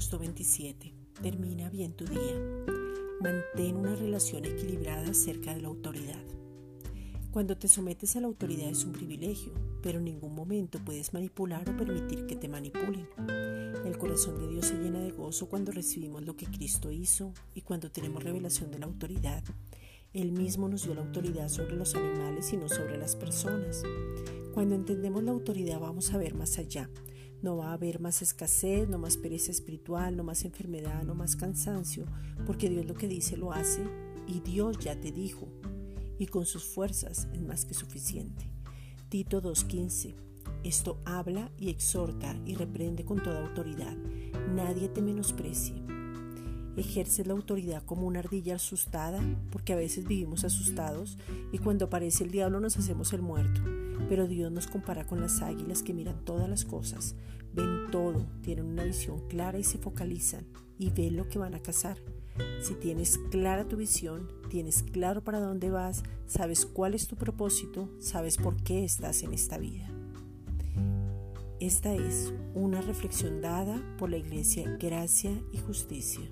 7. Termina bien tu día. Mantén una relación equilibrada acerca de la autoridad. Cuando te sometes a la autoridad es un privilegio, pero en ningún momento puedes manipular o permitir que te manipulen. El corazón de Dios se llena de gozo cuando recibimos lo que Cristo hizo y cuando tenemos revelación de la autoridad. Él mismo nos dio la autoridad sobre los animales y no sobre las personas. Cuando entendemos la autoridad vamos a ver más allá. No va a haber más escasez, no más pereza espiritual, no más enfermedad, no más cansancio, porque Dios lo que dice lo hace y Dios ya te dijo, y con sus fuerzas es más que suficiente. Tito 2.15 Esto habla y exhorta y reprende con toda autoridad. Nadie te menosprecie. Ejerce la autoridad como una ardilla asustada, porque a veces vivimos asustados y cuando aparece el diablo nos hacemos el muerto. Pero Dios nos compara con las águilas que miran todas las cosas, ven todo, tienen una visión clara y se focalizan y ven lo que van a cazar. Si tienes clara tu visión, tienes claro para dónde vas, sabes cuál es tu propósito, sabes por qué estás en esta vida. Esta es una reflexión dada por la Iglesia Gracia y Justicia.